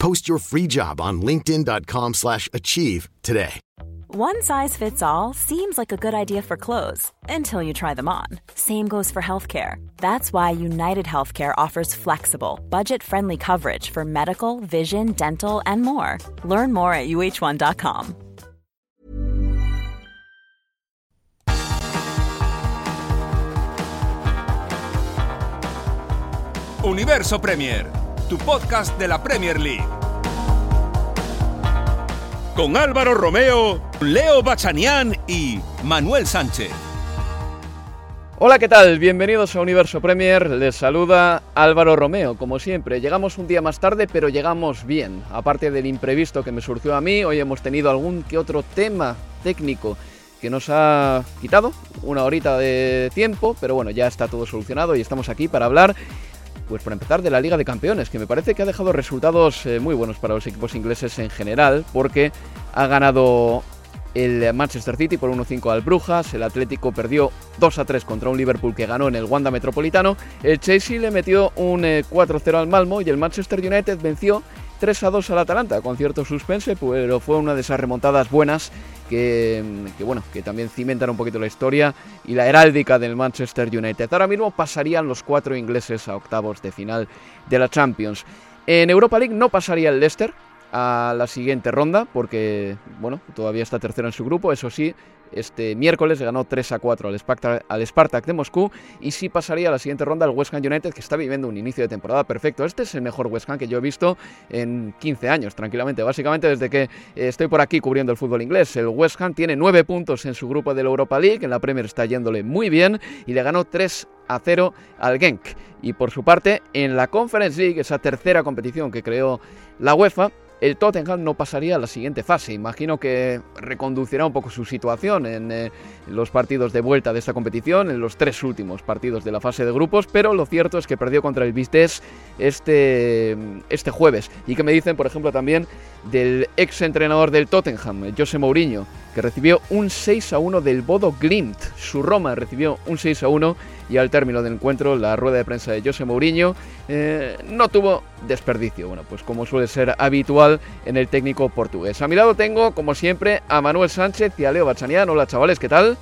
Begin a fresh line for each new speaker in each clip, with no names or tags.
Post your free job on linkedin.com/achieve slash achieve today.
One size fits all seems like a good idea for clothes until you try them on. Same goes for healthcare. That's why United Healthcare offers flexible, budget-friendly coverage for medical, vision, dental, and more. Learn more at uh1.com.
Universo Premier, tu podcast de la Premier League. Con Álvaro Romeo, Leo Bachanián y Manuel Sánchez.
Hola, ¿qué tal? Bienvenidos a Universo Premier. Les saluda Álvaro Romeo. Como siempre, llegamos un día más tarde, pero llegamos bien. Aparte del imprevisto que me surgió a mí, hoy hemos tenido algún que otro tema técnico que nos ha quitado una horita de tiempo, pero bueno, ya está todo solucionado y estamos aquí para hablar pues por empezar de la Liga de Campeones, que me parece que ha dejado resultados eh, muy buenos para los equipos ingleses en general, porque ha ganado el Manchester City por 1-5 al Brujas, el Atlético perdió 2-3 contra un Liverpool que ganó en el Wanda Metropolitano, el Chelsea le metió un 4-0 al Malmo y el Manchester United venció 3 a 2 al Atalanta, con cierto suspense, pero fue una de esas remontadas buenas que, bueno, que también cimentan un poquito la historia y la heráldica del Manchester United. Ahora mismo pasarían los cuatro ingleses a octavos de final de la Champions. En Europa League no pasaría el Leicester a la siguiente ronda porque, bueno, todavía está tercero en su grupo, eso sí, este miércoles ganó 3 a 4 al Spartak, de Moscú y sí pasaría a la siguiente ronda al West Ham United que está viviendo un inicio de temporada perfecto. Este es el mejor West Ham que yo he visto en 15 años, tranquilamente. Básicamente desde que estoy por aquí cubriendo el fútbol inglés. El West Ham tiene 9 puntos en su grupo de la Europa League, en la Premier está yéndole muy bien y le ganó 3 a 0 al Genk. Y por su parte, en la Conference League, esa tercera competición que creó la UEFA, el Tottenham no pasaría a la siguiente fase. Imagino que reconducirá un poco su situación en eh, los partidos de vuelta de esta competición, en los tres últimos partidos de la fase de grupos, pero lo cierto es que perdió contra el Vistes este, este jueves. Y que me dicen, por ejemplo, también del ex entrenador del Tottenham, José Mourinho, que recibió un 6 a 1 del Bodo Glimt. Su Roma recibió un 6 a 1 y al término del encuentro la rueda de prensa de José Mourinho eh, no tuvo desperdicio. Bueno, pues como suele ser habitual en el técnico portugués. A mi lado tengo, como siempre, a Manuel Sánchez y a Leo Bachanian. Hola chavales, ¿qué tal?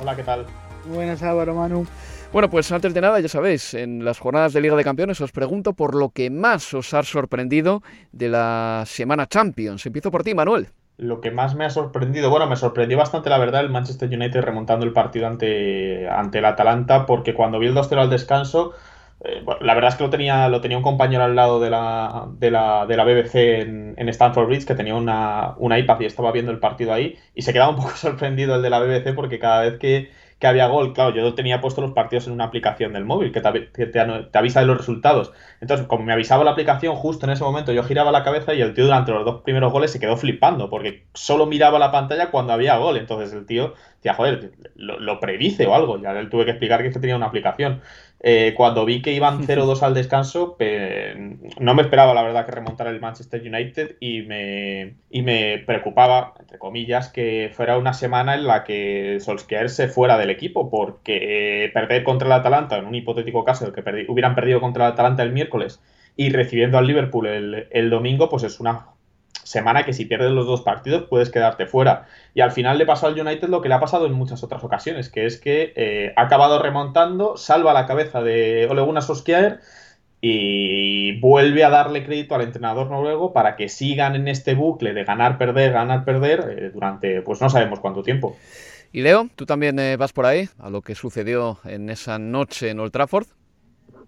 Hola, ¿qué tal?
Buenas, Álvaro, Manu.
Bueno, pues antes de nada, ya sabéis, en las jornadas de Liga de Campeones os pregunto por lo que más os ha sorprendido de la semana Champions. Empiezo por ti, Manuel.
Lo que más me ha sorprendido, bueno, me sorprendió bastante la verdad el Manchester United remontando el partido ante, ante el Atalanta, porque cuando vi el 2-0 al descanso, eh, bueno, la verdad es que lo tenía, lo tenía un compañero al lado de la, de la, de la BBC en, en, Stanford Bridge que tenía una, una iPad y estaba viendo el partido ahí y se quedaba un poco sorprendido el de la BBC porque cada vez que, que había gol, claro, yo tenía puesto los partidos en una aplicación del móvil que te, avisa de los resultados. Entonces, como me avisaba la aplicación, justo en ese momento yo giraba la cabeza y el tío durante los dos primeros goles se quedó flipando porque solo miraba la pantalla cuando había gol. Entonces el tío decía, joder, lo, lo predice o algo. Ya le tuve que explicar que este tenía una aplicación. Eh, cuando vi que iban 0-2 al descanso, no me esperaba, la verdad, que remontara el Manchester United y me, y me preocupaba, entre comillas, que fuera una semana en la que Solskjaer se fuera del equipo, porque perder contra el Atalanta, en un hipotético caso, el que perdi hubieran perdido contra el Atalanta el miércoles y recibiendo al Liverpool el, el domingo, pues es una semana que si pierdes los dos partidos puedes quedarte fuera. Y al final le pasó al United lo que le ha pasado en muchas otras ocasiones, que es que eh, ha acabado remontando, salva la cabeza de Ole Gunnar y vuelve a darle crédito al entrenador noruego para que sigan en este bucle de ganar, perder, ganar, perder eh, durante pues no sabemos cuánto tiempo.
Y Leo, tú también eh, vas por ahí a lo que sucedió en esa noche en Old Trafford.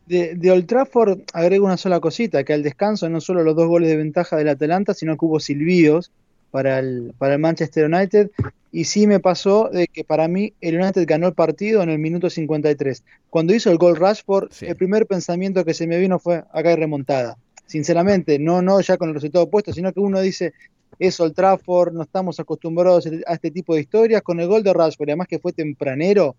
De, de, Old Trafford agrego una sola cosita, que al descanso no solo los dos goles de ventaja del Atalanta, sino que hubo silbidos para el, para el Manchester United. Y sí me pasó de que para mí el United ganó el partido en el minuto 53. Cuando hizo el gol Rashford, sí. el primer pensamiento que se me vino fue acá hay remontada. Sinceramente, no, no ya con el resultado puesto, sino que uno dice, es Old Trafford, no estamos acostumbrados a este tipo de historias. Con el gol de Rashford, además que fue tempranero,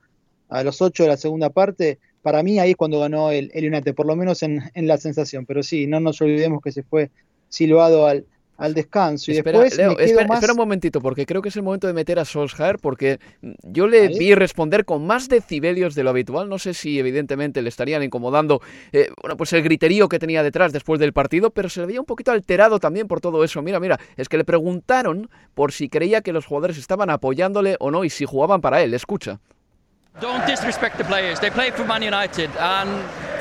a los 8 de la segunda parte, para mí ahí es cuando ganó el, el United, por lo menos en, en, la sensación. Pero sí, no nos olvidemos que se fue silbado al, al descanso. Y
espera,
después
Leo, espera,
más...
espera un momentito, porque creo que es el momento de meter a Solskjaer, porque yo le vi responder con más decibelios de lo habitual. No sé si evidentemente le estarían incomodando eh, bueno, pues el griterío que tenía detrás después del partido, pero se le veía un poquito alterado también por todo eso. Mira, mira, es que le preguntaron por si creía que los jugadores estaban apoyándole o no y si jugaban para él. Escucha.
Don't disrespect the players. They play for Man United, and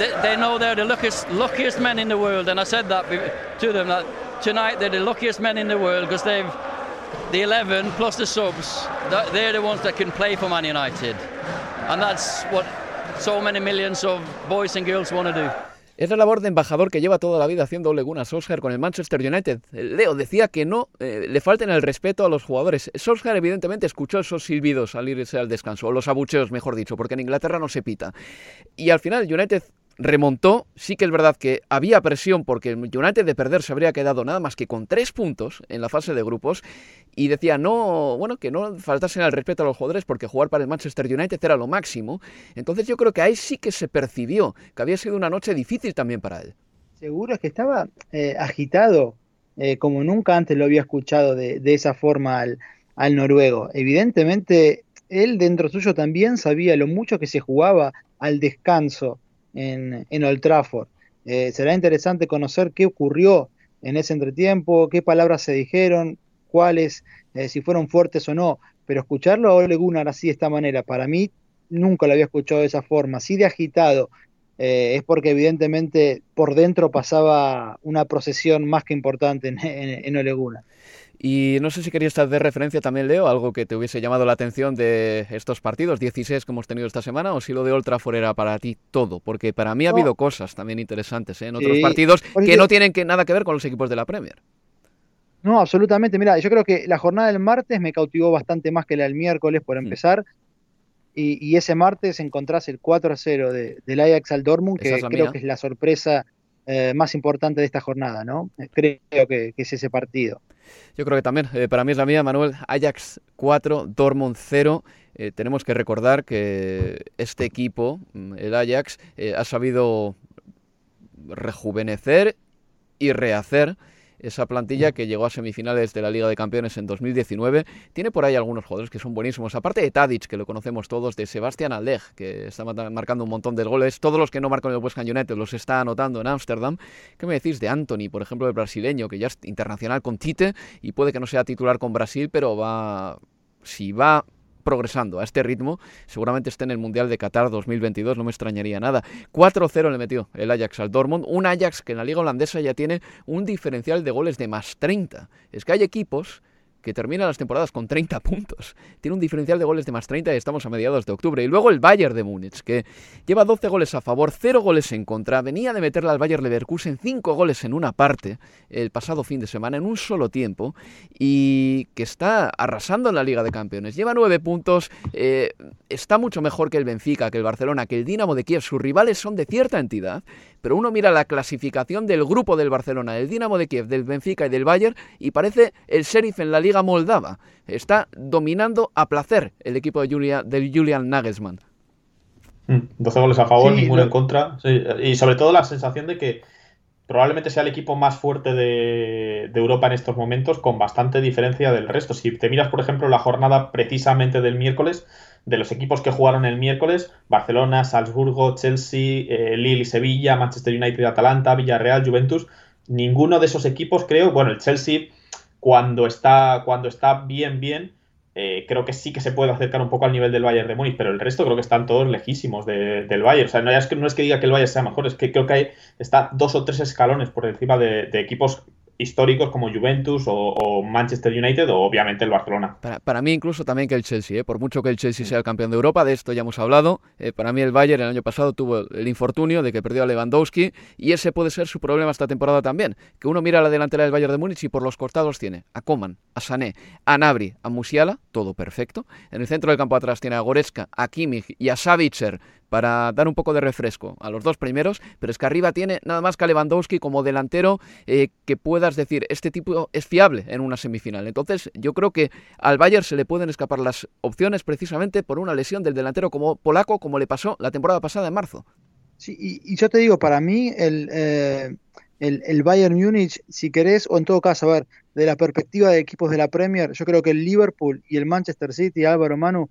they, they know they're the luckiest, luckiest men in the world. And I said that to them that tonight they're the luckiest men in the world because they've the 11 plus the subs. They're the ones that can play for Man United, and that's what so many millions of boys and girls want to do.
Es la labor de embajador que lleva toda la vida haciendo Ole Gunnar Solskjaer con el Manchester United. Leo decía que no eh, le falten el respeto a los jugadores. Solskjaer evidentemente escuchó esos silbidos al irse al descanso, o los abucheos mejor dicho, porque en Inglaterra no se pita. Y al final United remontó, sí que es verdad que había presión porque el United de perder se habría quedado nada más que con tres puntos en la fase de grupos y decía no, bueno, que no faltasen al respeto a los jugadores porque jugar para el Manchester United era lo máximo. Entonces yo creo que ahí sí que se percibió que había sido una noche difícil también para él.
Seguro es que estaba eh, agitado eh, como nunca antes lo había escuchado de, esa forma al, al noruego. Evidentemente, él dentro suyo también sabía lo mucho que se jugaba al descanso en, en Old Trafford. Eh, será interesante conocer qué ocurrió en ese entretiempo, qué palabras se dijeron, cuáles, eh, si fueron fuertes o no, pero escucharlo a Ole Gunnar así de esta manera, para mí nunca lo había escuchado de esa forma, así de agitado, eh, es porque evidentemente por dentro pasaba una procesión más que importante en, en.
Y no sé si querías de referencia también, Leo, algo que te hubiese llamado la atención de estos partidos, 16 que hemos tenido esta semana, o si lo de Old Trafford era para ti todo, porque para mí ha
No.
habido cosas también interesantes ¿eh? en otros
Sí,
partidos
porque-
que no tienen que, nada que ver con los equipos de la Premier.
No, absolutamente. Mira, yo creo que la jornada del martes me cautivó bastante más que la del miércoles, por
Mm.
empezar. Y, y ese martes encontrás el 4 a 0 de, del Ajax al Dortmund, que
es
creo
mía.
que es la sorpresa eh, más importante de esta jornada, ¿no? Eh, Creo que, es ese partido.
Yo creo que también, eh, para mí es la mía, Manuel, Ajax 4, Dortmund 0. Eh, tenemos que recordar que este equipo, mm, el Ajax, ha sabido rejuvenecer y rehacer esa plantilla que llegó a semifinales de la Liga de Campeones en 2019. Tiene por ahí algunos jugadores que son buenísimos. Aparte de Tadic, que lo conocemos todos, de Sebastián Alej, que está marcando un montón de goles. Todos los que no marcan el West Ham United los está anotando en Ámsterdam. ¿Qué me decís de Anthony, por ejemplo, el brasileño, que ya es internacional con Tite y puede que no sea titular con Brasil, pero va... Si va progresando a este ritmo, seguramente esté en el Mundial de Qatar 2022, no me extrañaría nada. 4-0 le metió el Ajax al Dortmund, un Ajax que en la liga holandesa ya tiene un diferencial de goles de más 30. Es que hay equipos que terminan las temporadas con 30 puntos. Tiene un diferencial de goles de más 30 y estamos a mediados de octubre. Y luego el Bayern de Múnich, que lleva 12 goles a favor, 0 goles en contra. Venía de meterle al Bayern Leverkusen 5 goles en una parte el pasado fin de semana, en un solo tiempo, y que está arrasando en la Liga de Campeones. Lleva 9 puntos, eh, está mucho mejor que el Benfica, que el Barcelona, que el Dinamo de Kiev. Sus rivales son de cierta entidad, pero uno mira la clasificación del grupo del Barcelona, del Dinamo de Kiev, del Benfica y del Bayern, y parece el sheriff en la Liga Moldava. Está dominando a placer el equipo de, Julia, de Julian Nagelsmann.
Mm, 12 goles a favor,
Sí,
ninguno
lo-
en contra. Sí, y sobre todo la sensación de que probablemente sea el equipo más fuerte de, Europa en estos momentos, con bastante diferencia del resto. Si te miras, por ejemplo, la jornada precisamente del miércoles, de los equipos que jugaron el miércoles, Barcelona, Salzburgo, Chelsea, eh, Lille Sevilla, Manchester United, Atalanta, Villarreal, Juventus, ninguno de esos equipos creo, bueno, el Chelsea cuando está, cuando está bien, bien, eh, creo que sí que se puede acercar un poco al nivel del Bayern de Múnich, pero el resto creo que están todos lejísimos de- del Bayern. O sea, no es, que, no es que diga que el Bayern sea mejor, es que creo que hay, está dos o tres escalones por encima de, de equipos históricos como Juventus o, Manchester United o obviamente el Barcelona.
Para, mí incluso también que el Chelsea, ¿eh? por mucho que el Chelsea sea el campeón de Europa, de esto ya hemos hablado, eh, para mí el Bayern el año pasado tuvo el infortunio de que perdió a Lewandowski y ese puede ser su problema esta temporada también, que uno mira a la delantera del Bayern de Múnich y por los costados tiene a Coman, a Sané, a Nabri, a Musiala, todo perfecto. En el centro del campo atrás tiene a Goretzka, a Kimmich y a Savitzer para dar un poco de refresco a los dos primeros, pero es que arriba tiene nada más que a Lewandowski como delantero eh, que puedas decir, este tipo es fiable en una semifinal. Entonces yo creo que al Bayern se le pueden escapar las opciones precisamente por una lesión del delantero como polaco, como le pasó la temporada pasada en marzo.
Sí, y, yo te digo, para mí el, eh, el, el, Bayern Múnich, si querés, o en todo caso, a ver, de la perspectiva de equipos de la Premier, yo creo que el Liverpool y el Manchester City, Álvaro Manu,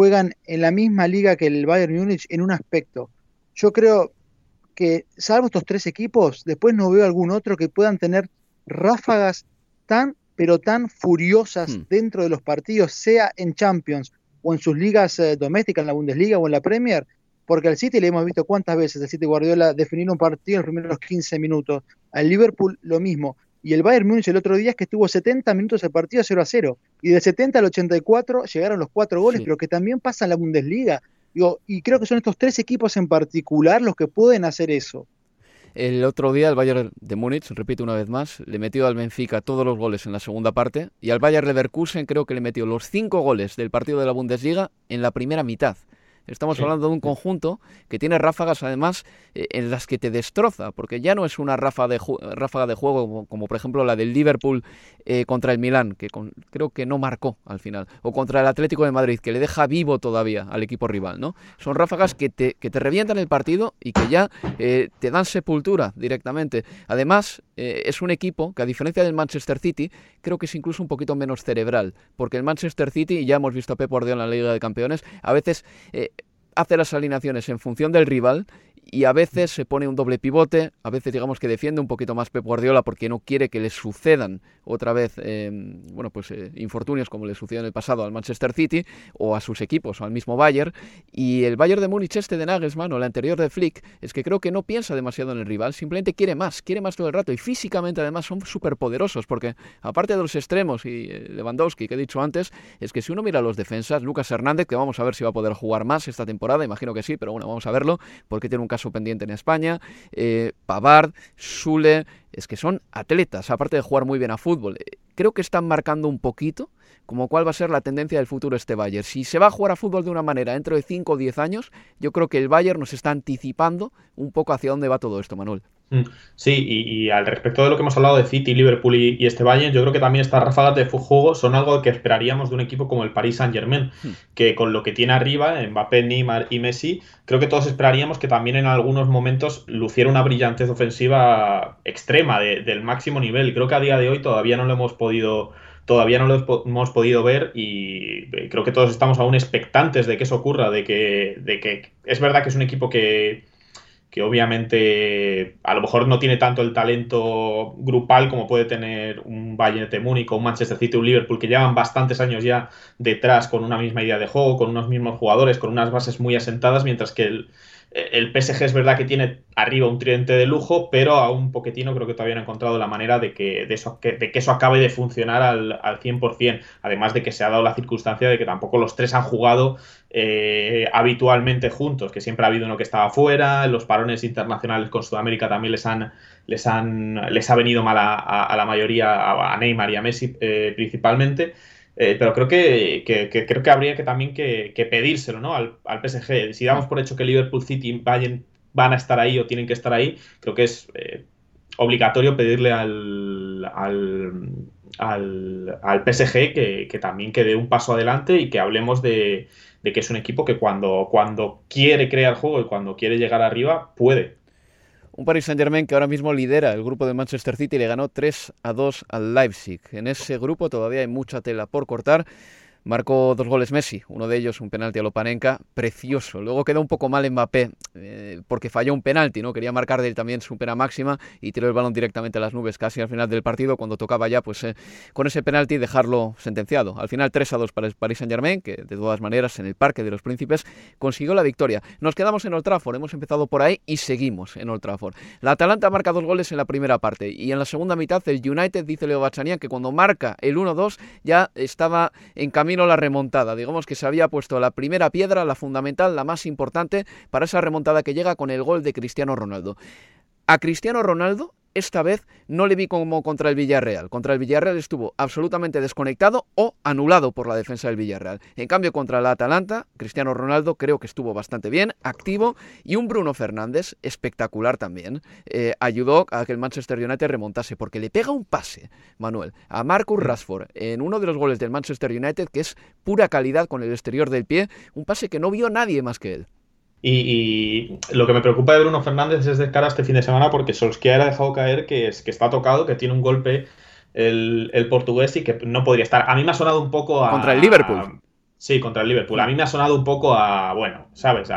juegan en la misma liga que el Bayern Múnich en un aspecto. Yo creo que, salvo estos tres equipos, después no veo algún otro que puedan tener ráfagas tan, pero tan furiosas hmm. dentro de los partidos, sea en Champions o en sus ligas eh, domésticas, en la Bundesliga o en la Premier, porque al City le hemos visto cuántas veces el City Guardiola definir un partido en los primeros 15 minutos, al Liverpool lo mismo, y el Bayern Múnich el otro día es que estuvo 70 minutos el partido 0 a 0. Y de 70 al 84 llegaron los cuatro goles, pero que también pasa en la Bundesliga. Digo, y creo que son estos tres equipos en particular los que pueden hacer eso.
El otro día el Bayern de Múnich, repito una vez más, le metió al Benfica todos los goles en la segunda parte y al Bayern Leverkusen creo que le metió los cinco goles del partido de la Bundesliga en la primera mitad. Estamos hablando de un conjunto que tiene ráfagas además eh, en las que te destroza, porque ya no es una ráfaga de, ráfaga de juego como, por ejemplo la del Liverpool eh, contra el Milán, que creo que no marcó al final, o contra el Atlético de Madrid, que le deja vivo todavía al equipo rival. ¿no? Son ráfagas que te, que te revientan el partido y que ya eh, te dan sepultura directamente. Además, es un equipo que a diferencia del Manchester City, creo que es incluso un poquito menos cerebral, porque el Manchester City, y ya hemos visto a Pep Guardiola en la Liga de Campeones, a veces hace las alineaciones en función del rival y a veces se pone un doble pivote, a veces digamos que defiende un poquito más Pep Guardiola porque no quiere que le sucedan otra vez, em, bueno, pues eh, infortunios como le sucedió en el pasado al Manchester City o a sus equipos o al mismo Bayern. Y el Bayern de Múnich este de Nagelsmann o el anterior de Flick es que creo que no piensa demasiado en el rival, simplemente quiere más, quiere más todo el rato y físicamente además son súper poderosos porque aparte de los extremos y eh, Lewandowski que he dicho antes, es que si uno mira los defensas, Lucas Hernández, que vamos a ver si va a poder jugar más esta temporada, imagino que sí, pero bueno, vamos a verlo porque tiene un caso pendiente en España, eh, Pavard, Sule, es que son atletas, aparte de jugar muy bien a fútbol. Eh, creo que están marcando un poquito como cuál va a ser la tendencia del futuro este Bayern. Si se va a jugar a fútbol de una manera dentro de 5 o 10 años, yo creo que el Bayern nos está anticipando un poco hacia dónde va todo esto, Manuel.
Mm, sí, y, al respecto de lo que hemos hablado de City, Liverpool y, este Bayern, yo creo que también estas ráfagas de juego son algo que esperaríamos de un equipo como el Paris Saint Germain, hmm. que con lo que tiene arriba, Mbappé, Neymar y Messi, creo que todos esperaríamos que también en algunos momentos luciera una brillantez ofensiva extrema del máximo nivel. Creo que a día de hoy todavía no lo hemos podido todavía no lo hemos podido ver y creo que todos estamos aún expectantes de que eso ocurra, de que, de que es verdad que es un equipo que, que obviamente a lo mejor no tiene tanto el talento grupal como puede tener un Bayern de Múnich o un Manchester City o un Liverpool que llevan bastantes años ya detrás con una misma idea de juego, con unos mismos jugadores, con unas bases muy asentadas, mientras que el, el PSG es verdad que tiene arriba un tridente de lujo, pero a un poquetino creo que todavía no encontrado la manera de que, de eso, de que eso acabe de funcionar al, al 100%. Además de que se ha dado la circunstancia de que tampoco los tres han jugado eh, habitualmente juntos, que siempre ha habido uno que estaba fuera, los parones internacionales con Sudamérica también les han, les han les ha venido mal a, la mayoría, a Neymar y a Messi eh, principalmente. Eh, pero creo que, creo que habría que también que, pedírselo ¿no? al, PSG. Si damos por hecho que Liverpool City van a estar ahí o tienen que estar ahí, creo que es eh, obligatorio pedirle al, al, al, PSG que, que, también que dé un paso adelante y que hablemos de, de que es un equipo que cuando, cuando quiere crear juego y cuando quiere llegar arriba, puede.
Un Paris Saint-Germain que ahora mismo lidera el grupo de Manchester City y le ganó 3 a 2 al Leipzig. En ese grupo todavía hay mucha tela por cortar. Marcó dos goles Messi, uno de ellos un penalti a Lopanenka, precioso. Luego quedó un poco mal Mbappé eh, porque falló un penalti, ¿no? Quería marcar de él también su pena máxima y tiró el balón directamente a las nubes casi al final del partido cuando tocaba ya pues eh, con ese penalti dejarlo sentenciado. Al final 3 a 2 para el Paris Saint-Germain, que de todas maneras en el Parque de los Príncipes consiguió la victoria. Nos quedamos en Old Trafford, hemos empezado por ahí y seguimos en Old Trafford. La Atalanta marca dos goles en la primera parte y en la segunda mitad el United dice Leo Bachanian que cuando marca el 1-2 ya estaba en camino la remontada. Digamos que se había puesto la primera piedra, la fundamental, la más importante para esa remontada que llega con el gol de Cristiano Ronaldo. A Cristiano Ronaldo esta vez no le vi como contra el Villarreal. Contra el Villarreal estuvo absolutamente desconectado o anulado por la defensa del Villarreal. En cambio, contra la Atalanta, Cristiano Ronaldo creo que estuvo bastante bien, activo, y un Bruno Fernández espectacular también. Eh, ayudó a que el Manchester United remontase, porque le pega un pase, Manuel, a Marcus Rashford en uno de los goles del Manchester United, que es pura calidad con el exterior del pie, un pase que no vio nadie más que él.
Y, lo que me preocupa de Bruno Fernández es de cara a este fin de semana porque Solskjaer ha dejado caer que, es, que está tocado, que tiene un golpe el, portugués y que no podría estar. A mí me ha sonado un poco a...
Contra el Liverpool.
sí, contra el Liverpool. A mí me ha sonado un poco a, bueno, ¿sabes?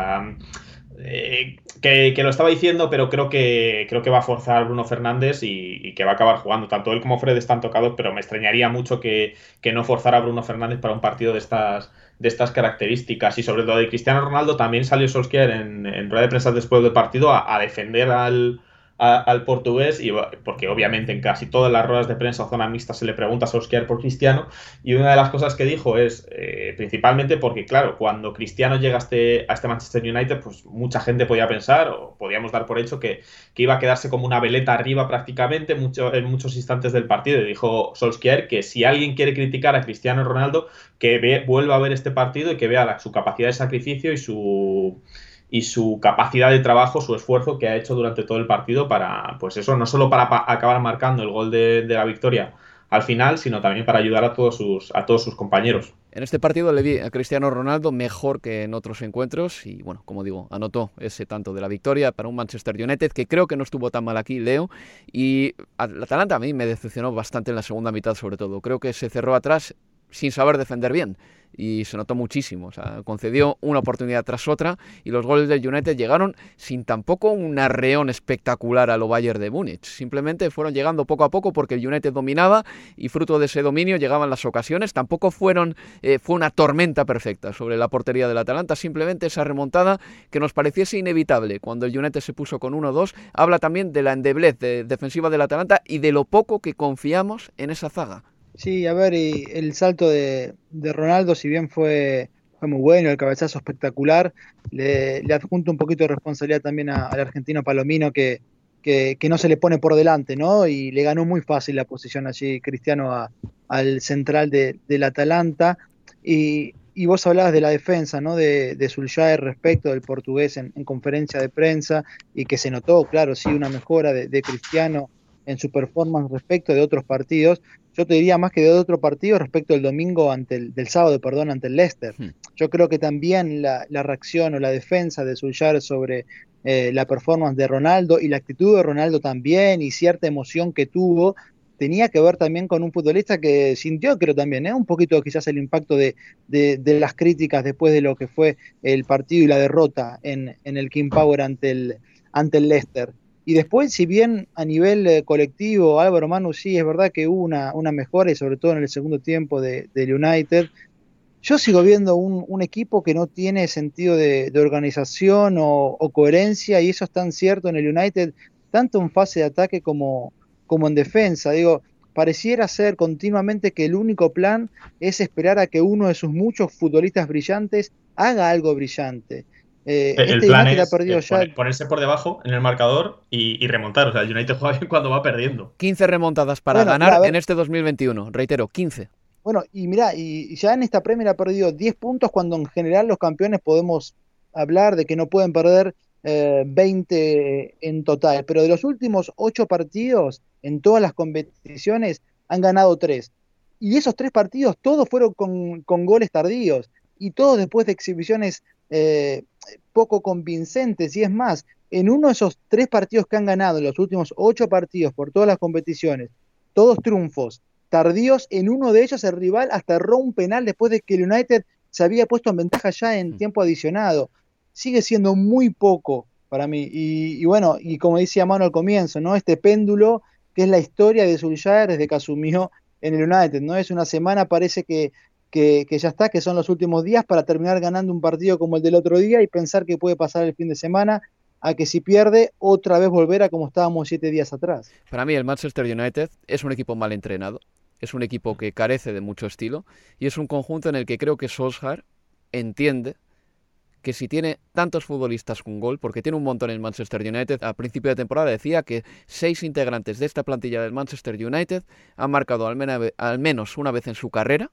Eh, que, lo estaba diciendo, pero creo que creo que va a forzar Bruno Fernández y, que va a acabar jugando. Tanto él como Fred están tocados, pero me extrañaría mucho que, que no forzara a Bruno Fernández para un partido de estas de estas características. Y sobre todo de Cristiano Ronaldo, también salió Solskjaer en, en rueda de prensa después del partido a defender al, al portugués, y, porque obviamente en casi todas las ruedas de prensa o zona mixta se le pregunta a Solskjaer por Cristiano, y una de las cosas que dijo es, eh, principalmente porque, claro, cuando Cristiano llega a este, a este Manchester United, pues mucha gente podía pensar, o podíamos dar por hecho, que, que iba a quedarse como una veleta arriba prácticamente mucho, en muchos instantes del partido, y dijo Solskjaer que si alguien quiere criticar a Cristiano Ronaldo, que ve, vuelva a ver este partido y que vea su capacidad de sacrificio y su y su capacidad de trabajo, su esfuerzo que ha hecho durante todo el partido para, pues eso, no solo para acabar marcando el gol de, la victoria al final, sino también para ayudar a todos sus, a todos sus compañeros.
En este partido le vi a Cristiano Ronaldo mejor que en otros encuentros y bueno, como digo, anotó ese tanto de la victoria para un Manchester United que creo que no estuvo tan mal aquí, Leo, y la Atalanta a mí me decepcionó bastante en la segunda mitad sobre todo. Creo que se cerró atrás sin saber defender bien y se notó muchísimo. Concedió una oportunidad tras otra y los goles del United llegaron sin tampoco un arreón espectacular a lo Bayern de Múnich. Simplemente fueron llegando poco a poco porque el United dominaba y fruto de ese dominio llegaban las ocasiones. Tampoco fueron eh, fue una tormenta perfecta sobre la portería del Atalanta. Simplemente esa remontada que nos pareciese inevitable cuando el United se puso con 1-2 habla también de la endeblez defensiva del Atalanta y de lo poco que confiamos en esa zaga.
Sí, a ver, y el salto de, de Ronaldo, si bien fue, fue muy bueno, el cabezazo espectacular, le, le adjunto un poquito de responsabilidad también al argentino Palomino que, que, no se le pone por delante, ¿no? Y le ganó muy fácil la posición allí Cristiano al central de, del Atalanta. Y, y, vos hablabas de la defensa, ¿no? De, de respecto del portugués en, en, conferencia de prensa y que se notó, claro, sí, una mejora de Cristiano en su performance respecto de otros partidos. Yo te diría más que de otro partido respecto del domingo ante el, del sábado, perdón, ante el Leicester. Hmm. Yo creo que también la, reacción o la defensa de Suljar sobre eh, la performance de Ronaldo y la actitud de Ronaldo también y cierta emoción que tuvo tenía que ver también con un futbolista que sintió, creo también, ¿eh? un poquito quizás el impacto de, de, las críticas después de lo que fue el partido y la derrota en, en el King Power ante el, ante el Leicester. Y después, si bien a nivel eh, colectivo, Álvaro Manu sí es verdad que hubo una, una mejora, y sobre todo en el segundo tiempo del de United, yo sigo viendo un, equipo que no tiene sentido de, organización o, coherencia, y eso es tan cierto en el United, tanto en fase de ataque como, como en defensa. Digo, pareciera ser continuamente que el único plan es esperar a que uno de sus muchos futbolistas brillantes haga algo brillante.
Eh, el este plan es ponerse por debajo en el marcador y, remontar. O sea, el United juega bien cuando va perdiendo.
15 remontadas para ganar en este 2021. Reitero, 15.
Bueno, y mira, y ya en esta Premier ha perdido 10 puntos cuando en general los campeones podemos hablar de que no pueden perder 20 eh, en total. Pero de los últimos 8 partidos en todas las competiciones han ganado 3. Y esos 3 partidos todos fueron con, con goles tardíos y todos después de exhibiciones eh, poco convincentes. Y es más, en uno de esos tres partidos que han ganado, en los últimos ocho partidos por todas las competiciones, todos triunfos, tardíos, en uno de ellos el rival hasta erró un penal después de que el United se había puesto en ventaja ya en mm. tiempo adicionado. Sigue siendo muy poco para mí. Y, bueno, y como decía Mano al comienzo, ¿no? Este péndulo que es la historia de Solskjaer desde que asumió en el United, ¿no? Es una semana, parece que que, ya está, que son los últimos días para terminar ganando un partido como el del otro día y pensar que puede pasar el fin de semana a que si pierde, otra vez volver a como estábamos siete días atrás.
Para mí el Manchester United es un equipo mal entrenado, es un equipo que carece de mucho estilo y es un conjunto en el que creo que Solskjaer entiende que si tiene tantos futbolistas con gol, porque tiene un montón en Manchester United, a principio de temporada decía que seis integrantes de esta plantilla del Manchester United han marcado al, menos una vez en su carrera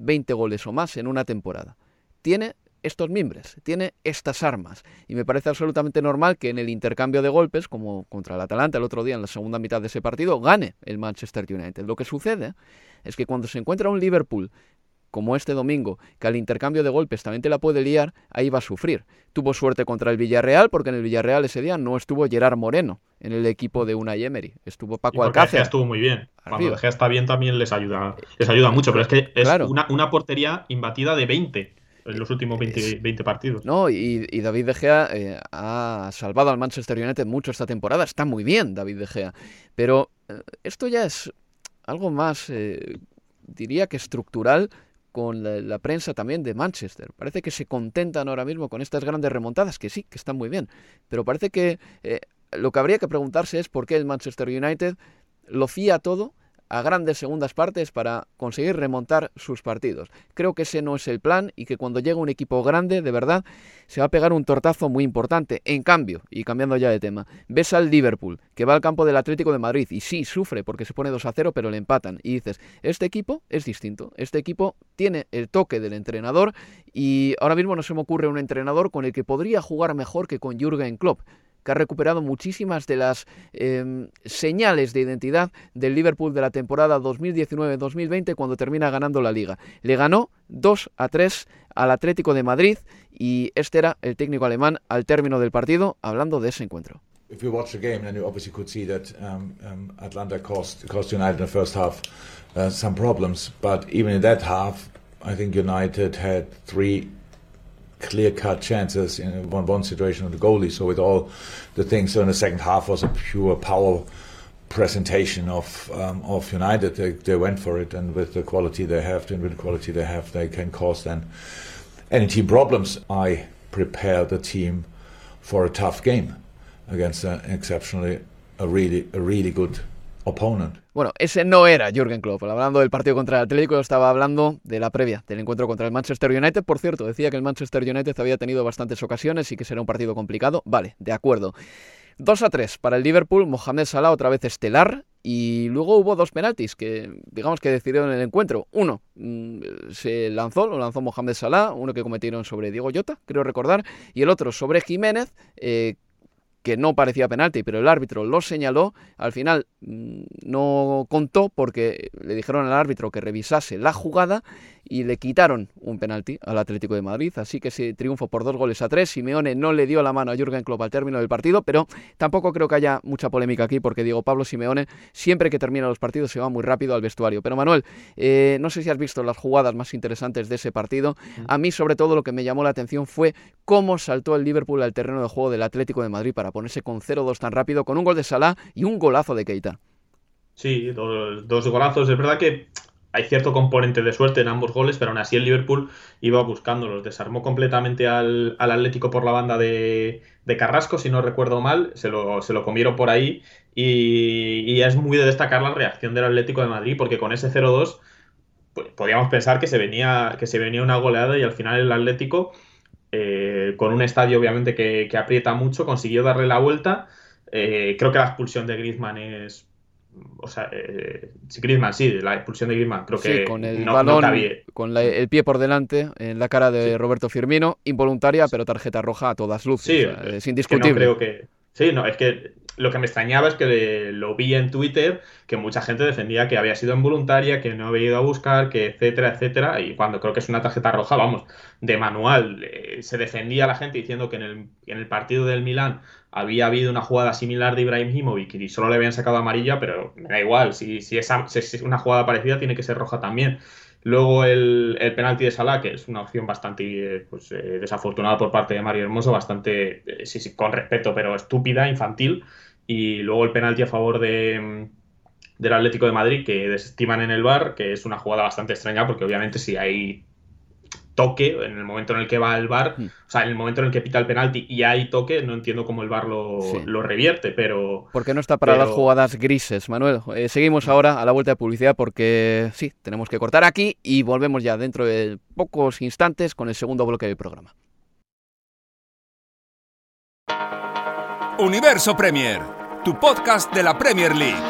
20 goles o más en una temporada. Tiene estos mimbres, tiene estas armas. Y me parece absolutamente normal que en el intercambio de golpes, como contra el Atalanta el otro día en la segunda mitad de ese partido, gane el Manchester United. Lo que sucede es que cuando se encuentra un Liverpool como este domingo, que al intercambio de golpes también te la puede liar, ahí va a sufrir. Tuvo suerte contra el Villarreal, porque en el Villarreal ese día no estuvo Gerard Moreno en el equipo de Unai Emery, estuvo Paco Alcácer.
estuvo muy bien. Cuando De está bien también les ayuda, les ayuda mucho, pero es que es una, una portería imbatida de 20 en los últimos 20, partidos.
No, y, David De Gea eh, ha salvado al Manchester United mucho esta temporada. Está muy bien David De Gea. Pero eh, esto ya es algo más, eh, diría que estructural con la, prensa también de Manchester. Parece que se contentan ahora mismo con estas grandes remontadas, que sí, que están muy bien. Pero parece que lo que habría que preguntarse es por qué el Manchester United lo fía todo a grandes segundas partes para conseguir remontar sus partidos. Creo que ese no es el plan y que cuando llega un equipo grande, de verdad, se va a pegar un tortazo muy importante. En cambio, y cambiando ya de tema, ves al Liverpool, que va al campo del Atlético de Madrid y sí, sufre porque se pone 2 a 0, pero le empatan. Y dices, este equipo es distinto. Este equipo tiene el toque del entrenador y ahora mismo no se me ocurre un entrenador con el que podría jugar mejor que con Jürgen Klopp que ha recuperado muchísimas de las em, señales de identidad del Liverpool de la temporada 2019-2020 cuando termina ganando la liga. Le ganó 2 a 3 al Atlético de Madrid y este era el técnico alemán al término del partido hablando de ese encuentro.
If you watch the game, then you obviously could see that um, um, Atlanta caused, caused United in the first half uh, some problems. But even in that half, I think United had three clear cut chances in one one situation of the goalie. So with all the things, so in the second half was a pure power presentation of um, of United. They, they went for it, and with the quality they have, and with the quality they have, they can cause then any team problems. I prepare the team for a tough game against an exceptionally a really a really good
Bueno, ese no era Jürgen Klopp. Hablando del partido contra el Atlético, estaba hablando de la previa del encuentro contra el Manchester United. Por cierto, decía que el Manchester United había tenido bastantes ocasiones y que será un partido complicado. Vale, de acuerdo. 2 a 3 para el Liverpool, Mohamed Salah otra vez estelar y luego hubo dos penaltis que digamos que decidieron el encuentro. Uno mm, se lanzó, lo lanzó Mohamed Salah, uno que cometieron sobre Diego Llota, creo recordar, y el otro sobre Jiménez, eh, que no parecía penalti, pero el árbitro lo señaló, al final mm, no contó porque le dijeron al árbitro que revisase la jugada y le quitaron un penalti al Atlético de Madrid, así que se triunfo por dos goles a tres. Simeone no le dio la mano a Jürgen Klopp al término del partido, pero tampoco creo que haya mucha polémica aquí porque Diego Pablo Simeone siempre que termina los partidos se va muy rápido al vestuario. Pero Manuel, eh, no sé si has visto las jugadas más interesantes de ese partido. A mí sobre todo lo que me llamó la atención fue cómo saltó el Liverpool al terreno de juego del Atlético de Madrid para ponerse con 0-2 tan rápido, con un gol de Salah y un golazo de Keita.
Sí, dos, dos golazos. Es verdad que hay cierto componente de suerte en ambos goles, pero aún así el Liverpool iba buscándolos. Desarmó completamente al, Atlético por la banda de, Carrasco, si no recuerdo mal. Se lo, se comieron por ahí. Y, es muy de destacar la reacción del Atlético de Madrid, porque con ese 0-2 pues, podíamos pensar que se, venía, que se venía una goleada y al final el Atlético, eh, con un estadio obviamente que, aprieta mucho, consiguió darle la vuelta. Eh, creo que la expulsión de Griezmann es o sea, eh, Griezmann, sí, la expulsión de Griezmann, creo que
con el balón, con el pie por delante en la cara de Roberto Firmino, involuntaria, pero tarjeta roja a todas luces, sí, es indiscutible.
creo que, sí, no, es que lo que me extrañaba es que lo vi en Twitter, que mucha gente defendía que había sido involuntaria, que no había ido a buscar, que etcétera, etcétera, y cuando creo que es una tarjeta roja, vamos, de manual, eh, se defendía la gente diciendo que en el, en el partido del Milán había habido una jugada similar de Ibrahimovic y solo le habían sacado amarilla, pero me da igual, si, si, es, una jugada parecida tiene que ser roja también. Luego el, el penalti de Salah, que es una opción bastante eh, pues, eh, desafortunada por parte de Mario Hermoso, bastante, sí, sí, con respeto, pero estúpida, infantil y luego el penalti a favor de, del Atlético de Madrid que desestiman en el bar, que es una jugada bastante extraña porque obviamente si hay toque en el momento en el que va el bar, mm. o sea, en el momento en el que pita el penalti y hay toque, no entiendo cómo el bar lo, lo revierte, pero...
Porque no está para las jugadas grises, Manuel. Eh, seguimos ahora a la vuelta de publicidad porque sí, tenemos que cortar aquí y volvemos ya dentro de pocos instantes con el segundo bloque del programa.
Universo Premier, tu podcast de la Premier League.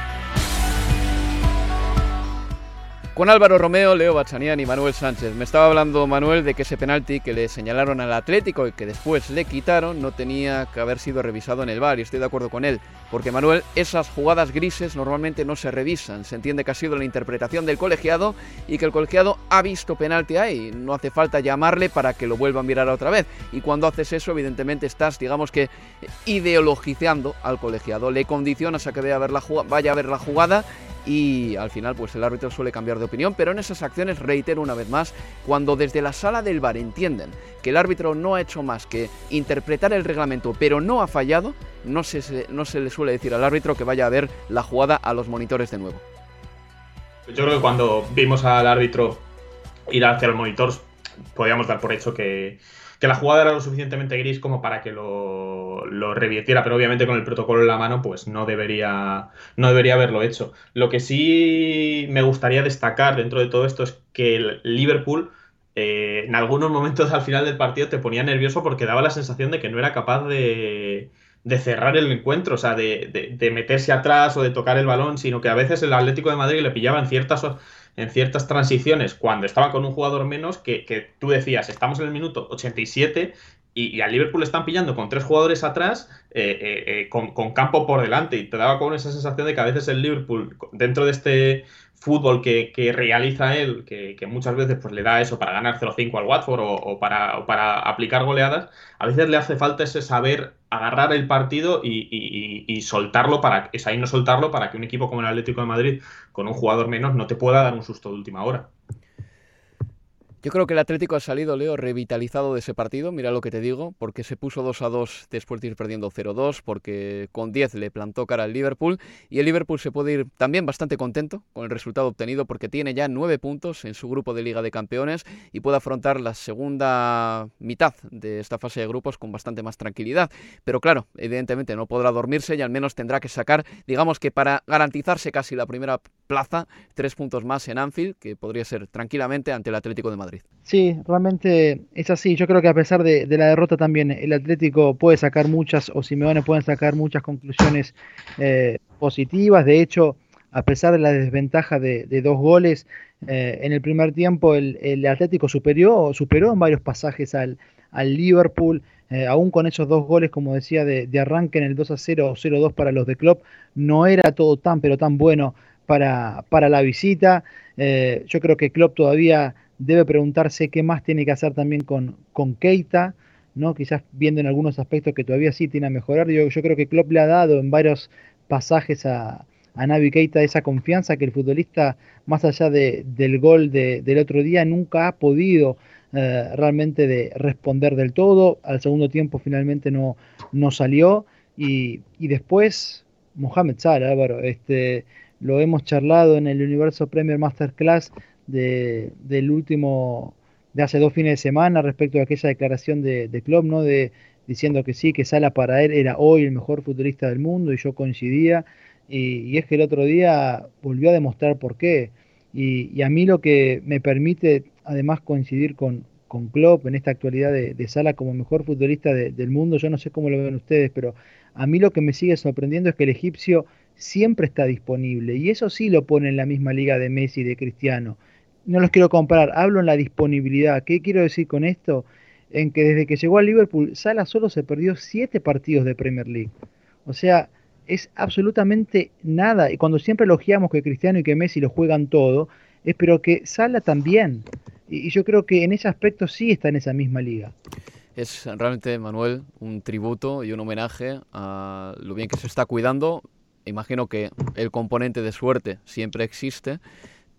Con Álvaro Romeo, Leo Bachanian y Manuel Sánchez. Me estaba hablando Manuel de que ese penalti que le señalaron al Atlético y que después le quitaron no tenía que haber sido revisado en el VAR y estoy de acuerdo con él. Porque Manuel, esas jugadas grises normalmente no se revisan. Se entiende que ha sido la interpretación del colegiado y que el colegiado ha visto penalti ahí. No hace falta llamarle para que lo vuelva a mirar otra vez. Y cuando haces eso, evidentemente estás, digamos que, ideologizando al colegiado. Le condicionas a que vaya a ver la jugada y al final pues el árbitro suele cambiar de opinión, pero en esas acciones reitero una vez más, cuando desde la sala del bar entienden que el árbitro no ha hecho más que interpretar el reglamento, pero no ha fallado, no se, no se le suele decir al árbitro que vaya a ver la jugada a los monitores de nuevo.
Yo creo que cuando vimos al árbitro ir hacia los monitores, podíamos dar por hecho que, que la jugada era lo suficientemente gris como para que lo, lo, revirtiera, pero obviamente con el protocolo en la mano, pues no debería, no debería haberlo hecho. Lo que sí me gustaría destacar dentro de todo esto es que el Liverpool eh, en algunos momentos al final del partido te ponía nervioso porque daba la sensación de que no era capaz de, de cerrar el encuentro, o sea, de, de, de, meterse atrás o de tocar el balón, sino que a veces el Atlético de Madrid le pillaba en ciertas en ciertas transiciones cuando estaba con un jugador menos que, que tú decías, estamos en el minuto 87 y, y, al Liverpool están pillando con tres jugadores atrás, eh, eh, eh, con, con, campo por delante, y te daba como esa sensación de que a veces el Liverpool, dentro de este fútbol que, que realiza él, que, que, muchas veces pues, le da eso para ganar 0-5 al Watford o, o, para, o, para, aplicar goleadas, a veces le hace falta ese saber agarrar el partido y, y, y, soltarlo para, es ahí no soltarlo para que un equipo como el Atlético de Madrid, con un jugador menos, no te pueda dar un susto de última hora.
Yo creo que el Atlético ha salido, Leo, revitalizado de ese partido, mira lo que te digo, porque se puso 2 a 2 después de ir perdiendo 0-2, porque con 10 le plantó cara al Liverpool y el Liverpool se puede ir también bastante contento con el resultado obtenido porque tiene ya 9 puntos en su grupo de Liga de Campeones y puede afrontar la segunda mitad de esta fase de grupos con bastante más tranquilidad. Pero claro, evidentemente no podrá dormirse y al menos tendrá que sacar, digamos que para garantizarse casi la primera plaza, tres puntos más en Anfield, que podría ser tranquilamente ante el Atlético de Madrid.
Sí, realmente es así. Yo creo que a pesar de, la derrota también el Atlético puede sacar muchas, o Simeone pueden sacar muchas conclusiones eh, positivas. De hecho, a pesar de la desventaja de, dos goles eh, en el primer tiempo, el, Atlético superó, superó en varios pasajes al, al Liverpool. eh, aún con esos dos goles, como decía, de, arranque en el 2 a 0 o 0 2 para los de Klopp, no era todo tan, pero tan bueno para, para la visita. Eh, yo creo que Klopp todavía debe preguntarse qué más tiene que hacer también con, con Keita, ¿no? quizás viendo en algunos aspectos que todavía sí tiene a mejorar. Yo, yo creo que Klopp le ha dado en varios pasajes a, a Navi Keita esa confianza que el futbolista, más allá de, del gol de, del otro día, nunca ha podido eh, realmente de responder del todo. Al segundo tiempo finalmente no, no salió. Y, y después, Mohamed Salah, Álvaro, este, lo hemos charlado en el Universo Premier Masterclass de, del último, de hace dos fines de semana respecto a aquella declaración de, de Klopp, ¿no? De, diciendo que sí, que Sala para él era hoy el mejor futbolista del mundo y yo coincidía. Y, es que el otro día volvió a demostrar por qué. Y, a mí lo que me permite además coincidir con, con Klopp en esta actualidad de, Sala como mejor futbolista del mundo, yo no sé cómo lo ven ustedes, pero a mí lo que me sigue sorprendiendo es que el egipcio siempre está disponible y eso sí lo pone en la misma liga de Messi y de Cristiano. No los quiero comparar, hablo en la disponibilidad. ¿Qué quiero decir con esto? En que desde que llegó al Liverpool, Sala solo se perdió siete partidos de Premier League. O sea, es absolutamente nada. Y cuando siempre elogiamos que Cristiano y que Messi lo juegan todo, es pero que Sala también. Y, yo creo que en ese aspecto sí está en esa misma liga.
Es realmente, Manuel, un tributo y un homenaje a lo bien que se está cuidando. Imagino que el componente de suerte siempre existe,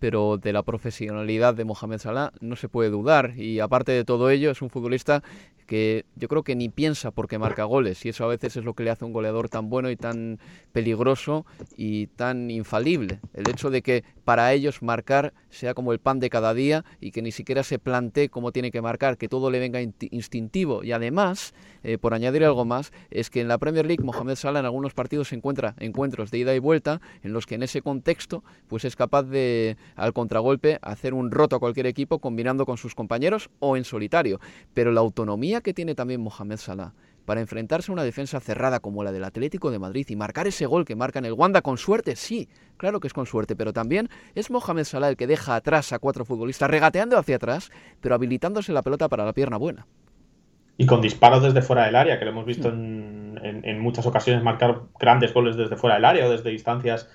pero de la profesionalidad de Mohamed Salah no se puede dudar. Y aparte de todo ello, es un futbolista que yo creo que ni piensa porque marca goles y eso a veces es lo que le hace un goleador tan bueno y tan peligroso y tan infalible. El hecho de que para ellos marcar sea como el pan de cada día y que ni siquiera se plantee cómo tiene que marcar, que todo le venga instintivo y además, eh, por añadir algo más, es que en la Premier League Mohamed Salah en algunos partidos se encuentra encuentros de ida y vuelta en los que en ese contexto pues es capaz de al contragolpe hacer un roto a cualquier equipo combinando con sus compañeros o en solitario, pero la autonomía que tiene también Mohamed Salah para enfrentarse a una defensa cerrada como la del Atlético de Madrid y marcar ese gol que marca en el Wanda con suerte, sí, claro que es con suerte, pero también es Mohamed Salah el que deja atrás a cuatro futbolistas regateando hacia atrás, pero habilitándose la pelota para la pierna buena.
Y con disparos desde fuera del área, que lo hemos visto en, en muchas ocasiones marcar grandes goles desde fuera del área o desde distancias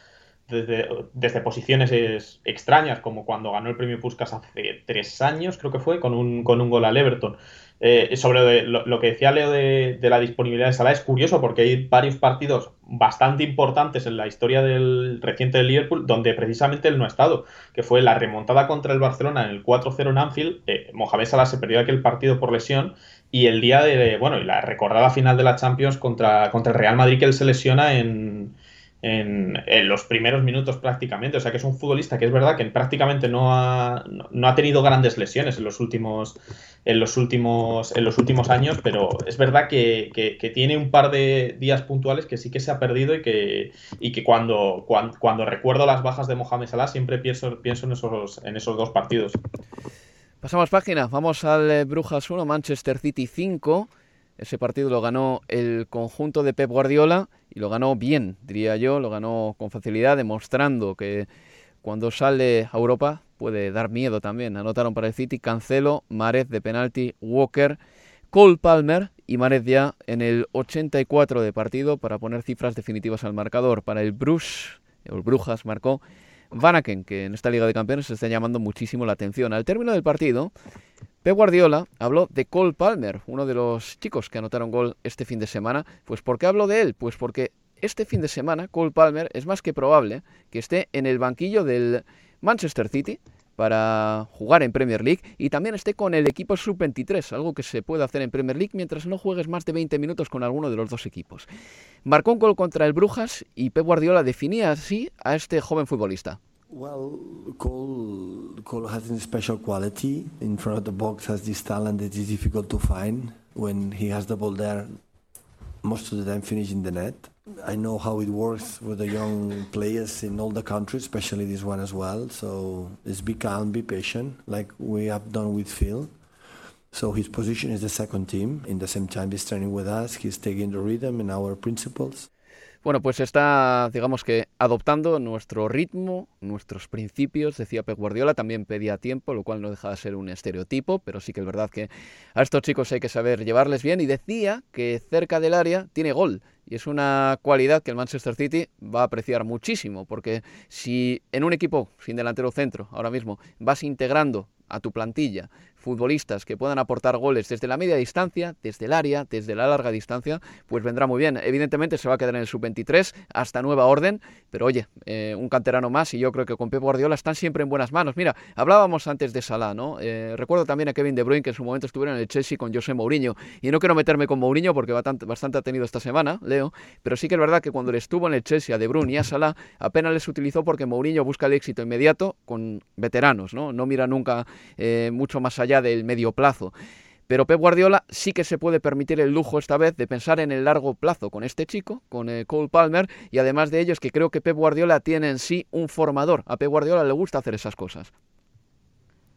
desde, desde, posiciones extrañas, como cuando ganó el premio Puskas hace tres años, creo que fue, con un, con un gol al Everton. Eh, sobre lo, que decía Leo de, la disponibilidad de Salah es curioso porque hay varios partidos bastante importantes en la historia del reciente del Liverpool donde precisamente él no ha estado, que fue la remontada contra el Barcelona en el 4-0 en Anfield. Eh, Mohamed Salah se perdió aquel partido por lesión y el día de, bueno, y la recordada final de la Champions contra, contra el Real Madrid que él se lesiona en, en, los primeros minutos prácticamente. O sea que es un futbolista que es verdad que prácticamente no ha, no, ha tenido grandes lesiones en los últimos. En los últimos, en los últimos años, pero es verdad que, que, tiene un par de días puntuales que sí que se ha perdido y que, y que cuando, cuando, recuerdo las bajas de Mohamed Salah siempre pienso, pienso en, esos, en esos dos partidos.
Pasamos página, vamos al eh, Brujas 1, Manchester City 5. Ese partido lo ganó el conjunto de Pep Guardiola y lo ganó bien, diría yo, lo ganó con facilidad, demostrando que cuando sale a Europa puede dar miedo también. Anotaron para el City Cancelo, Marez de penalti, Walker, Cole Palmer y Marez ya en el 84 de partido para poner cifras definitivas al marcador. Para el Bruce, el Brujas marcó Vanaken, que en esta Liga de Campeones se está llamando muchísimo la atención. Al término del partido, Pep Guardiola habló de Cole Palmer, uno de los chicos que anotaron gol este fin de semana. Pues ¿por qué habló de él? Pues porque este fin de semana Cole Palmer es más que probable que esté en el banquillo del Manchester City para jugar en Premier League y también esté con el equipo sub-23, algo que se puede hacer en Premier League mientras no juegues más de 20 minutos con alguno de los dos equipos. Marcó un gol contra el Brujas y Pep Guardiola definía así a este joven futbolista.
Well, Cole, Cole has a special quality. In front of the box has this talent that is difficult to find. When he has the ball there, most of the time finishing the net. I know how it works with the young players in all the countries, especially this one as well. So just be calm, be patient, like we have done with Phil. So his position is the second team. In the same time, he's training with us. He's taking the rhythm and our principles.
Bueno, pues está, digamos que, adoptando nuestro ritmo, nuestros principios, decía Pep Guardiola, también pedía tiempo, lo cual no deja de ser un estereotipo, pero sí que es verdad que a estos chicos hay que saber llevarles bien y decía que cerca del área tiene gol. Y es una cualidad que el Manchester City va a apreciar muchísimo, porque si en un equipo sin delantero centro ahora mismo vas integrando a tu plantilla futbolistas que puedan aportar goles desde la media distancia, desde el área, desde la larga distancia, pues vendrá muy bien. Evidentemente se va a quedar en el sub-23 hasta nueva orden, pero oye, eh, un canterano más y yo creo que con Pep Guardiola están siempre en buenas manos. Mira, hablábamos antes de Salah, ¿no? Eh, recuerdo también a Kevin De Bruyne que en su momento estuvieron en el Chelsea con José Mourinho y no quiero meterme con Mourinho porque bastante ha tenido esta semana, Leo, pero sí que es verdad que cuando le estuvo en el Chelsea a De Bruyne y a Salah apenas les utilizó porque Mourinho busca el éxito inmediato con veteranos, ¿no? No mira nunca eh, mucho más allá del medio plazo. Pero Pep Guardiola sí que se puede permitir el lujo esta vez de pensar en el largo plazo con este chico, con eh, Cole Palmer, y además de ello es que creo que Pep Guardiola tiene en sí un formador. A Pep Guardiola le gusta hacer esas cosas.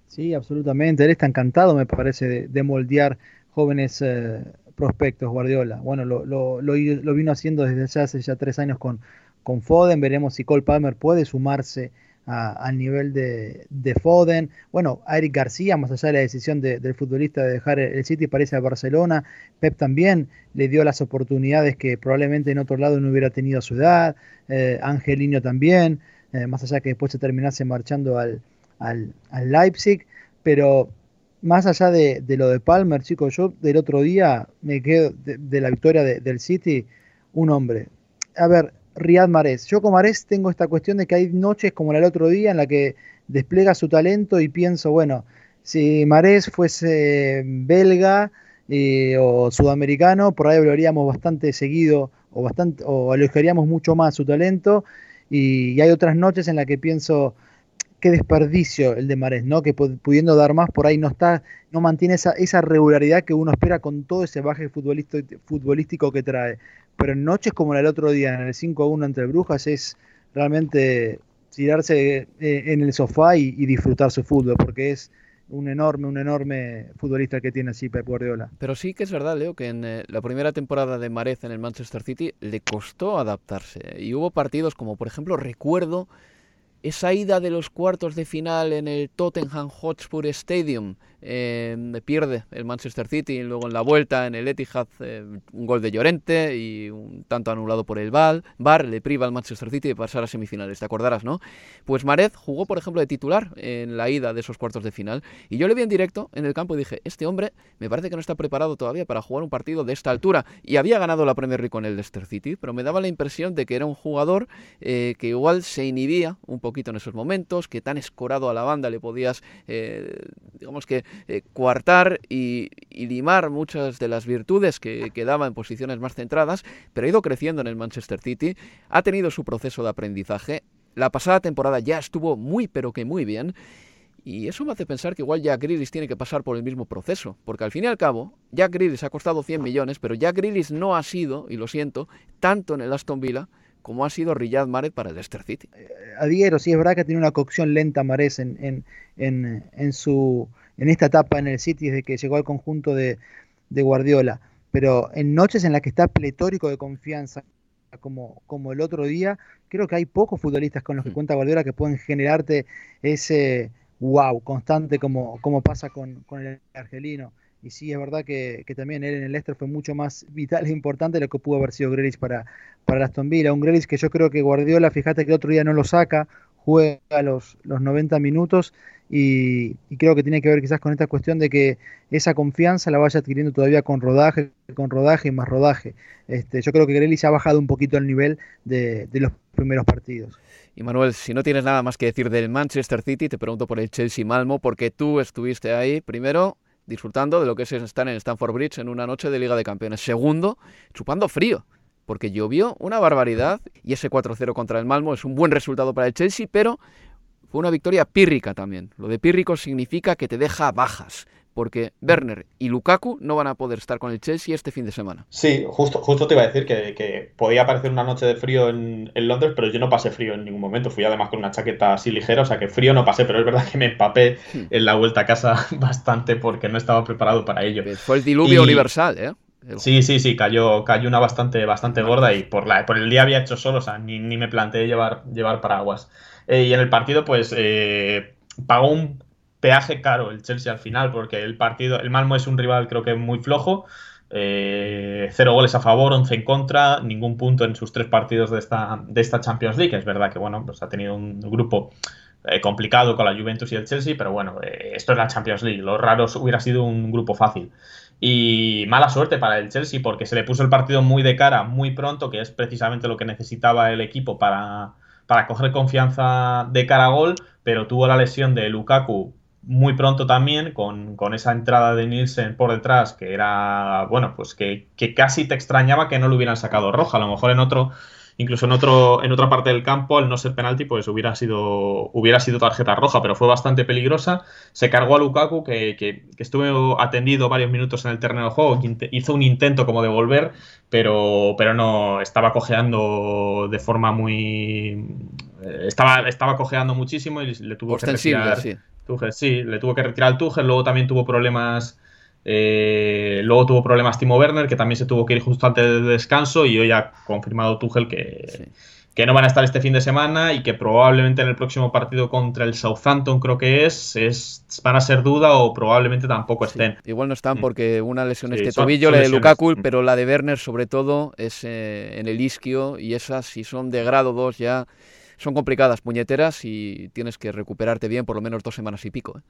Sí, absolutamente. Él está encantado, me parece, de, moldear jóvenes eh, prospectos, Guardiola. Bueno, lo, lo, vino haciendo desde hace ya tres años con, con Foden. Veremos si Cole Palmer puede sumarse al nivel de, Foden. Bueno, Eric García, más allá de la decisión del futbolista de dejar el City, parece a Barcelona. Pep también le dio las oportunidades que probablemente en otro lado no hubiera tenido a su edad. Eh, Angelino también, eh, más allá que después se terminase marchando al, al, Leipzig. Pero más allá de, lo de Palmer, chicos, yo del otro día me quedo de, la victoria del City, un hombre. A ver, Riyad Mahrez. Yo con Mahrez tengo esta cuestión de que hay noches como la del otro día en la que despliega su talento y pienso, bueno, si Mahrez fuese belga eh, o sudamericano, por ahí hablaríamos bastante seguido o bastante o elogiaríamos mucho más su talento y, hay otras noches en las que pienso qué desperdicio el de Mahrez, ¿no? Que pudiendo dar más por ahí no está, no mantiene esa, esa regularidad que uno espera con todo ese baje futbolístico que trae pero en noches como la del otro día, en el 5 a 1 entre Brujas, es realmente tirarse eh, en el sofá y, disfrutar su fútbol, porque es un enorme, un enorme futbolista que tiene así Pep Guardiola.
Pero sí que es verdad, Leo, que en eh, la primera temporada de Marez en el Manchester City le costó adaptarse. Y hubo partidos como, por ejemplo, recuerdo esa ida de los cuartos de final en el Tottenham Hotspur Stadium, eh, pierde el Manchester City y luego en la vuelta en el Etihad eh, un gol de Llorente y un tanto anulado por el Val. Bar le priva al Manchester City de pasar a semifinales, te acordarás, ¿no? Pues Marez jugó, por ejemplo, de titular en la ida de esos cuartos de final y yo le vi en directo en el campo y dije, este hombre me parece que no está preparado todavía para jugar un partido de esta altura y había ganado la Premier League con el Leicester City, pero me daba la impresión de que era un jugador eh, que igual se inhibía un poquito en esos momentos, que tan escorado a la banda le podías, digamos que eh, coartar y, limar muchas de las virtudes que, que daba en posiciones más centradas, pero ha ido creciendo en el Manchester City, ha tenido su proceso de aprendizaje. La pasada temporada ya estuvo muy, pero que muy bien. Y eso me hace pensar que igual Jack Grealish tiene que pasar por el mismo proceso, porque al fin y al cabo, Jack Grealish ha costado 100 millones, pero Jack Grealish no ha sido, y lo siento, tanto en el Aston Villa como ha sido Riyad Mahrez para el Leicester City.
A Diego, sí es verdad que tiene una cocción lenta Mahrez en, en, en, su, en esta etapa en el City desde que llegó al conjunto de, Guardiola, pero en noches en las que está pletórico de confianza, como, como el otro día, creo que hay pocos futbolistas con los que mm. cuenta Guardiola que pueden generarte ese wow constante como, como pasa con, con el argelino. Y sí, es verdad que, también él en el Leicester fue mucho más vital e importante de lo que pudo haber sido Grealish para, para Aston Villa. Un Grealish que yo creo que Guardiola, fíjate que el otro día no lo saca, juega los, los 90 minutos y, creo que tiene que ver quizás con esta cuestión de que esa confianza la vaya adquiriendo todavía con rodaje, con rodaje y más rodaje. Este, yo creo que Grealish ha bajado un poquito el nivel de, de los primeros partidos.
Y Manuel, si no tienes nada más que decir del Manchester City, te pregunto por el Chelsea Malmo, porque tú estuviste ahí primero disfrutando de lo que es estar en Stanford Bridge en una noche de Liga de Campeones. Segundo, chupando frío, porque llovió una barbaridad y ese 4-0 contra el Malmo es un buen resultado para el Chelsea, pero fue una victoria pírrica también. Lo de pírrico significa que te deja bajas porque Werner y Lukaku no van a poder estar con el Chelsea este fin de semana.
Sí, justo, justo te iba a decir que, podía parecer una noche de frío en, Londres, pero yo no pasé frío en ningún momento. Fui además con una chaqueta así ligera, o sea que frío no pasé, pero es verdad que me empapé en la vuelta a casa bastante porque no estaba preparado para ello.
Fue el diluvio universal, ¿eh?
Sí, sí, sí, cayó, cayó una bastante, bastante gorda y por, la, por el día había hecho solo, o sea, ni, ni me planteé llevar, llevar paraguas. Eh, y en el partido, pues, eh, pagó un peaje caro el Chelsea al final, porque el partido, el Malmo es un rival creo que muy flojo, eh, cero goles a favor, 11 en contra, ningún punto en sus tres partidos de esta, de esta Champions League. Es verdad que, bueno, pues ha tenido un grupo complicado con la Juventus y el Chelsea, pero bueno, esto es la Champions League. Lo raro hubiera sido un grupo fácil. Y mala suerte para el Chelsea porque se le puso el partido muy de cara muy pronto, que es precisamente lo que necesitaba el equipo para, para coger confianza de cara a gol, pero tuvo la lesión de Lukaku muy pronto también, con, con esa entrada de Nielsen por detrás, que era, bueno, pues que, que, casi te extrañaba que no le hubieran sacado roja. A lo mejor en otro incluso en otro en otra parte del campo al no ser penalti pues hubiera sido hubiera sido tarjeta roja pero fue bastante peligrosa se cargó a Lukaku que, que, estuvo atendido varios minutos en el terreno de juego hizo un intento como de volver pero pero no estaba cojeando de forma muy eh, estaba estaba cojeando muchísimo y le tuvo que retirar sí. Sí le tuvo que retirar al Tuchel luego también tuvo problemas eh, luego tuvo problemas Timo Werner, que también se tuvo que ir justo antes del descanso, y hoy ha confirmado Tuchel que, que no van a estar este fin de semana y que probablemente en el próximo partido contra el Southampton, creo que es, es van a ser duda o probablemente tampoco estén.
igual no están mm. porque una lesión es que tobillo, la de Lukaku, mm. pero la de Werner sobre todo es eh, en el isquio y esas si son de grado 2 ya son complicadas, puñeteras y tienes que recuperarte bien por lo menos dos semanas y pico. ¿eh?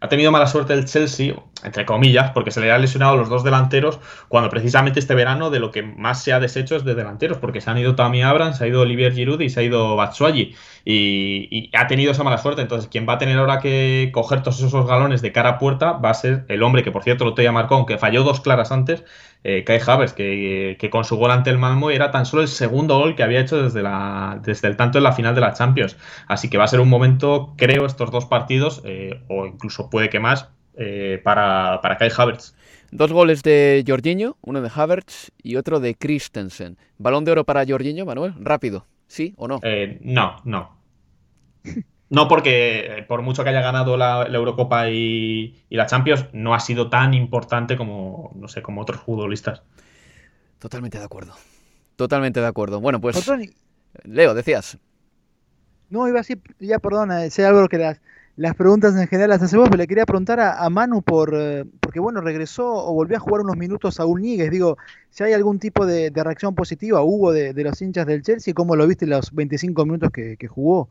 Ha tenido mala suerte el Chelsea, entre comillas, porque se le han lesionado los dos delanteros, cuando precisamente este verano de lo que más se ha deshecho es de delanteros, porque se han ido Tammy Abrams, se ha ido Olivier Giroud y se ha ido Batshuayi. Y, ha tenido esa mala suerte. Entonces, quien va a tener ahora que coger todos esos galones de cara a puerta va a ser el hombre que, por cierto, lo tenía marcado, que falló dos claras antes, eh, Kai Havertz, que, con su gol ante el Malmo era tan solo el segundo gol que había hecho desde, la, desde el tanto en la final de la Champions. Así que va a ser un momento, creo, estos dos partidos, eh, o incluso puede que más, eh, para, para Kai Havertz.
Dos goles de Jorginho, uno de Havertz y otro de Christensen. Balón de oro para Jorginho, Manuel, rápido, ¿sí o no?
Eh, no, no. No, porque eh, por mucho que haya ganado la, Eurocopa y, la Champions, no ha sido tan importante como, no sé, como otros futbolistas.
Totalmente de acuerdo. Totalmente de acuerdo. Bueno, pues. Leo, decías.
No, iba a decir, ya perdona, sé algo que las, las preguntas en general las hacemos, pero le quería preguntar a, Manu por, eh, porque bueno, regresó o volvió a jugar unos minutos a Níguez. Digo, si hay algún tipo de, reacción positiva hubo de, los hinchas del Chelsea, ¿cómo lo viste los 25 minutos que, jugó?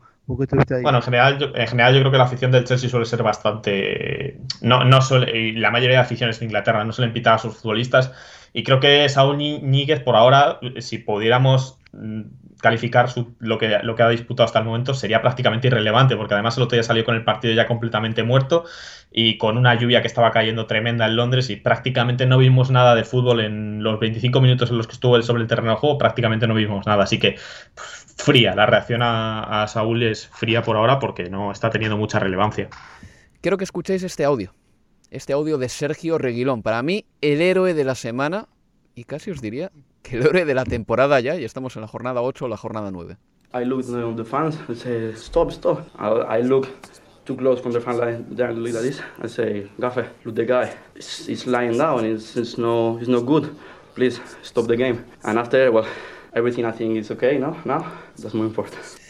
Bueno, en general, yo, en general yo creo que la afición del Chelsea suele ser bastante... No, no suele, la mayoría de aficiones de Inglaterra no suelen pitar a sus futbolistas y creo que Saúl Níguez por ahora, si pudiéramos calificar lo, que, lo que ha disputado hasta el momento sería prácticamente irrelevante, porque además el otro día salió con el partido ya completamente muerto y con una lluvia que estaba cayendo tremenda en Londres y prácticamente no vimos nada de fútbol en los 25 minutos en los que estuvo él sobre el terreno de juego, prácticamente no vimos nada. Así que fría, la reacción a, a Saúl es fría por ahora porque no está teniendo mucha relevancia.
Quiero que escuchéis este audio. Este audio de Sergio Reguilón. Para mí, el héroe de la semana y casi os diría que héroe de la temporada ya, y estamos en la jornada 8 o la jornada 9.
I look at the fans and say, stop, stop. I, I look too close from the fan line, there, look like this, and say, Gaffe, look the guy, he's lying down, it's, it's, no, it's no good. Please stop the game. And after, well, everything I think is okay, no? Now, that's more important.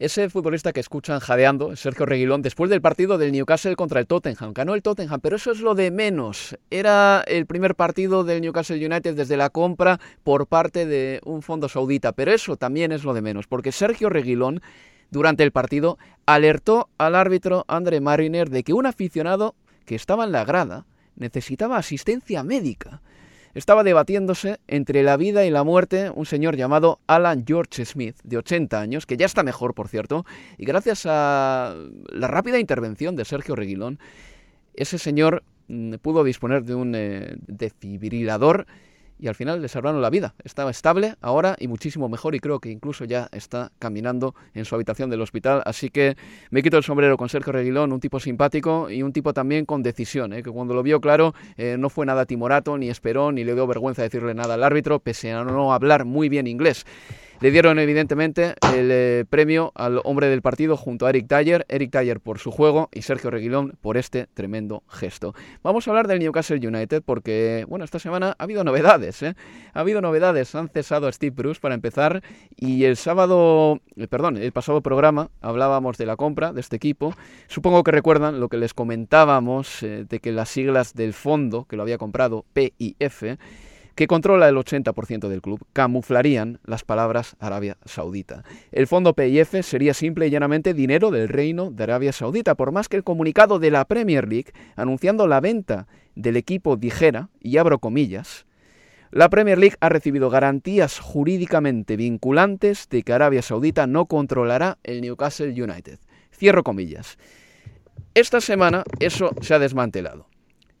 Ese futbolista que escuchan jadeando, Sergio Reguilón, después del partido del Newcastle contra el Tottenham. Ganó el Tottenham, pero eso es lo de menos. Era el primer partido del Newcastle United desde la compra por parte de un fondo saudita, pero eso también es lo de menos, porque Sergio Reguilón, durante el partido, alertó al árbitro André Mariner de que un aficionado que estaba en la grada necesitaba asistencia médica estaba debatiéndose entre la vida y la muerte un señor llamado Alan George Smith, de 80 años, que ya está mejor, por cierto, y gracias a la rápida intervención de Sergio Reguilón, ese señor mm, pudo disponer de un eh, defibrilador y al final le salvaron la vida. Estaba estable ahora y muchísimo mejor y creo que incluso ya está caminando en su habitación del hospital. Así que me quito el sombrero con Sergio Reguilón, un tipo simpático y un tipo también con decisión, ¿eh? que cuando lo vio claro eh, no fue nada timorato, ni esperó, ni le dio vergüenza decirle nada al árbitro, pese a no hablar muy bien inglés. Le dieron evidentemente el eh, premio al hombre del partido junto a Eric Dyer, Eric Dyer por su juego y Sergio Reguilón por este tremendo gesto. Vamos a hablar del Newcastle United porque, bueno, esta semana ha habido novedades, ¿eh? Ha habido novedades, han cesado a Steve Bruce para empezar y el sábado, eh, perdón, el pasado programa hablábamos de la compra de este equipo. Supongo que recuerdan lo que les comentábamos eh, de que las siglas del fondo que lo había comprado, PIF, que controla el 80% del club, camuflarían las palabras Arabia Saudita. El fondo PIF sería simple y llanamente dinero del reino de Arabia Saudita, por más que el comunicado de la Premier League anunciando la venta del equipo dijera, y abro comillas, la Premier League ha recibido garantías jurídicamente vinculantes de que Arabia Saudita no controlará el Newcastle United. Cierro comillas. Esta semana eso se ha desmantelado.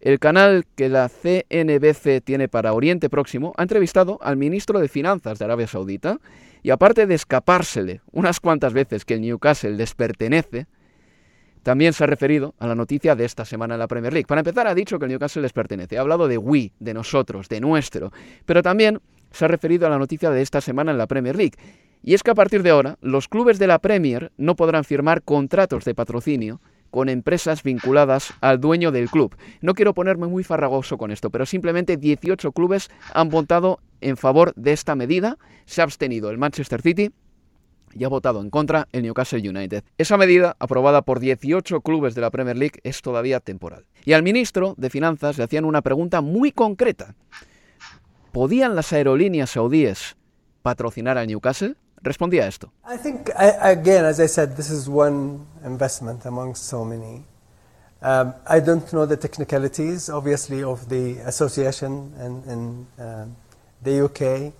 El canal que la CNBC tiene para Oriente Próximo ha entrevistado al ministro de Finanzas de Arabia Saudita y aparte de escapársele unas cuantas veces que el Newcastle les pertenece, también se ha referido a la noticia de esta semana en la Premier League. Para empezar, ha dicho que el Newcastle les pertenece. Ha hablado de we, de nosotros, de nuestro. Pero también se ha referido a la noticia de esta semana en la Premier League. Y es que a partir de ahora, los clubes de la Premier no podrán firmar contratos de patrocinio con empresas vinculadas al dueño del club. No quiero ponerme muy farragoso con esto, pero simplemente 18 clubes han votado en favor de esta medida. Se ha abstenido el Manchester City y ha votado en contra el Newcastle United. Esa medida, aprobada por 18 clubes de la Premier League, es todavía temporal. Y al ministro de Finanzas le hacían una pregunta muy concreta. ¿Podían las aerolíneas saudíes patrocinar al Newcastle? Respondía a esto.
I think, again, as I said, this is one investment among so many. Um, I don't know the technicalities, obviously, of the association in, in um, the UK,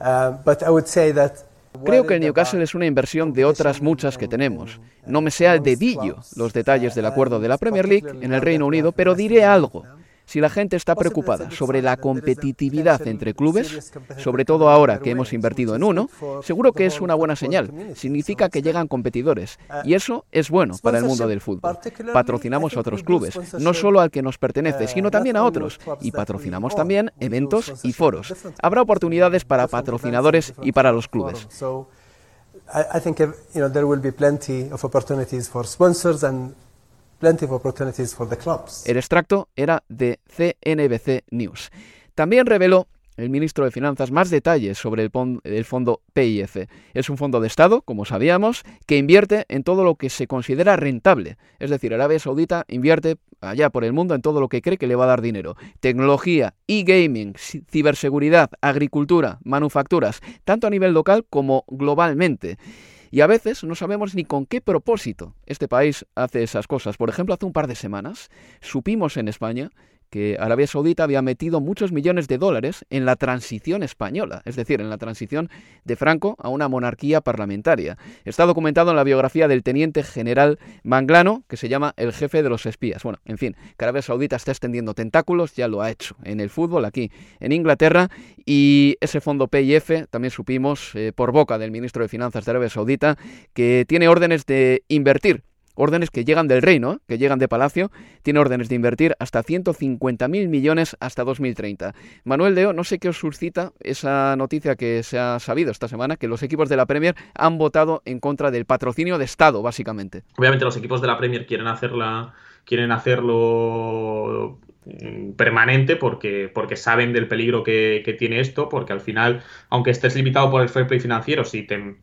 uh, but I would say that
Creo que el Newcastle es una inversión de otras muchas que tenemos. No me sea dedillo los detalles del acuerdo de la Premier League en el Reino Unido, pero diré algo. Si la gente está preocupada sobre la competitividad entre clubes, sobre todo ahora que hemos invertido en uno, seguro que es una buena señal. Significa que llegan competidores y eso es bueno para el mundo del fútbol. Patrocinamos a otros clubes, no solo al que nos pertenece, sino también a otros y patrocinamos también eventos y foros. Habrá oportunidades para patrocinadores y para los clubes. El extracto era de CNBC News. También reveló el ministro de Finanzas más detalles sobre el, fondo PIF. Es un fondo de Estado, como sabíamos, que invierte en todo lo que se considera rentable. Es decir, Arabia Saudita invierte allá por el mundo en todo lo que cree que le va a dar dinero. Tecnología, e-gaming, ciberseguridad, agricultura, manufacturas, tanto a nivel local como globalmente. Y a veces no sabemos ni con qué propósito este país hace esas cosas. Por ejemplo, hace un par de semanas supimos en España que Arabia Saudita había metido muchos millones de dólares en la transición española, es decir, en la transición de Franco a una monarquía parlamentaria. Está documentado en la biografía del teniente general Manglano, que se llama El jefe de los espías. Bueno, en fin, que Arabia Saudita está extendiendo tentáculos, ya lo ha hecho en el fútbol aquí en Inglaterra, y ese fondo PIF también supimos eh, por boca del ministro de Finanzas de Arabia Saudita que tiene órdenes de invertir órdenes que llegan del reino, que llegan de Palacio, tiene órdenes de invertir hasta 150.000 millones hasta 2030. Manuel Deo, no sé qué os suscita esa noticia que se ha sabido esta semana, que los equipos de la Premier han votado en contra del patrocinio de Estado, básicamente.
Obviamente los equipos de la Premier quieren hacerla, quieren hacerlo mm, permanente porque, porque saben del peligro que, que tiene esto, porque al final, aunque estés limitado por el fair play financiero, si te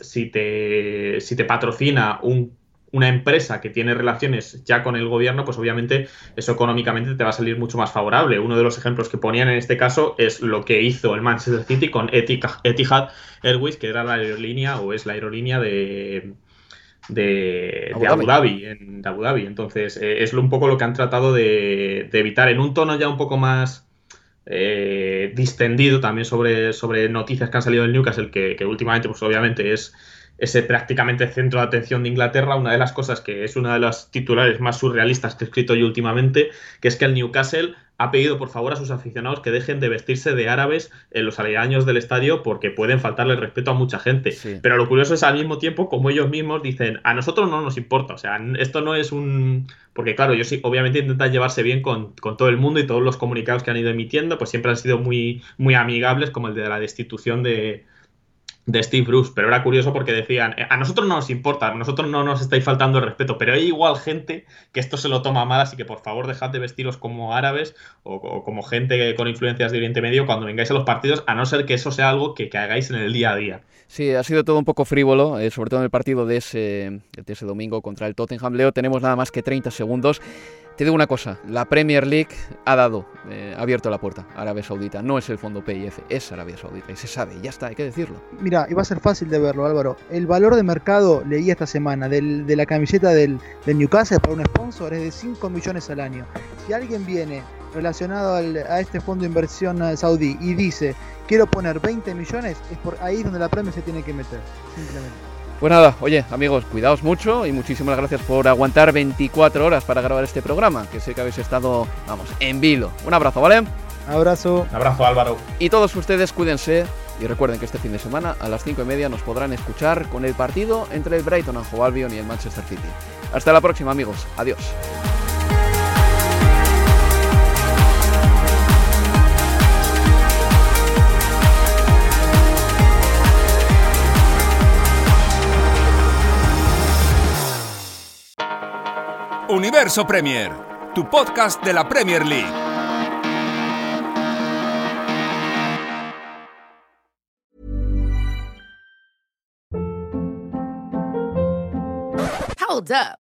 si te, si te patrocina un una empresa que tiene relaciones ya con el gobierno, pues obviamente eso económicamente te va a salir mucho más favorable. Uno de los ejemplos que ponían en este caso es lo que hizo el Manchester City con Etihad Airways, que era la aerolínea o es la aerolínea de, de, Abu, Dhabi. en, Abu Dhabi. Entonces, eh, es un poco lo que han tratado de, evitar en un tono ya un poco más eh, distendido también sobre, sobre noticias que han salido del Newcastle, que, que últimamente, pues obviamente es ese prácticamente centro de atención de Inglaterra, una de las cosas que es una de las titulares más surrealistas que he escrito yo últimamente, que es que el Newcastle ha pedido por favor a sus aficionados que dejen de vestirse de árabes en los aledaños del estadio porque pueden faltarle el respeto a mucha gente. Pero lo curioso es al mismo tiempo como ellos mismos dicen, a nosotros no nos importa, o sea, esto no es un... Porque claro, ellos sí, obviamente intentan llevarse bien con, con, todo el mundo y todos los comunicados que han ido emitiendo, pues siempre han sido muy, muy amigables, como el de la destitución de de Steve Bruce, pero era curioso porque decían, eh, a nosotros no nos importa, nosotros no nos estáis faltando el respeto, pero hay igual gente que esto se lo toma mal, así que por favor dejad de vestiros como árabes o, como gente con influencias de Oriente Medio cuando vengáis a los partidos, a no ser que eso sea algo que, hagáis en el día a día.
Sí, ha sido todo un poco frívolo, eh, sobre todo en el partido de ese, de ese domingo contra el Tottenham. Leo, tenemos nada más que 30 segundos. Te digo una cosa, la Premier League ha dado, eh, ha abierto la puerta a Arabia Saudita. No es el fondo PIF, es Arabia Saudita. Y se sabe, ya está, hay que decirlo.
Mira, iba a ser fácil de verlo, Álvaro. El valor de mercado, leí esta semana, del, de la camiseta del, Newcastle para un sponsor es de 5 millones al año. Si alguien viene relacionado a este fondo de inversión eh, saudí y dice, quiero poner 20 millones, es por ahí donde la Premier se tiene que meter, simplemente.
Pues nada, oye amigos, cuidaos mucho y muchísimas gracias por aguantar 24 horas para grabar este programa, que sé que habéis estado, vamos, en vilo. Un abrazo, ¿vale?
Abrazo.
Un abrazo Álvaro.
Y todos ustedes cuídense y recuerden que este fin de semana a las 5 y media nos podrán escuchar con el partido entre el Brighton and Albion y el Manchester City. Hasta la próxima amigos, adiós.
Universo Premier, tu podcast de la Premier League.
Hold up.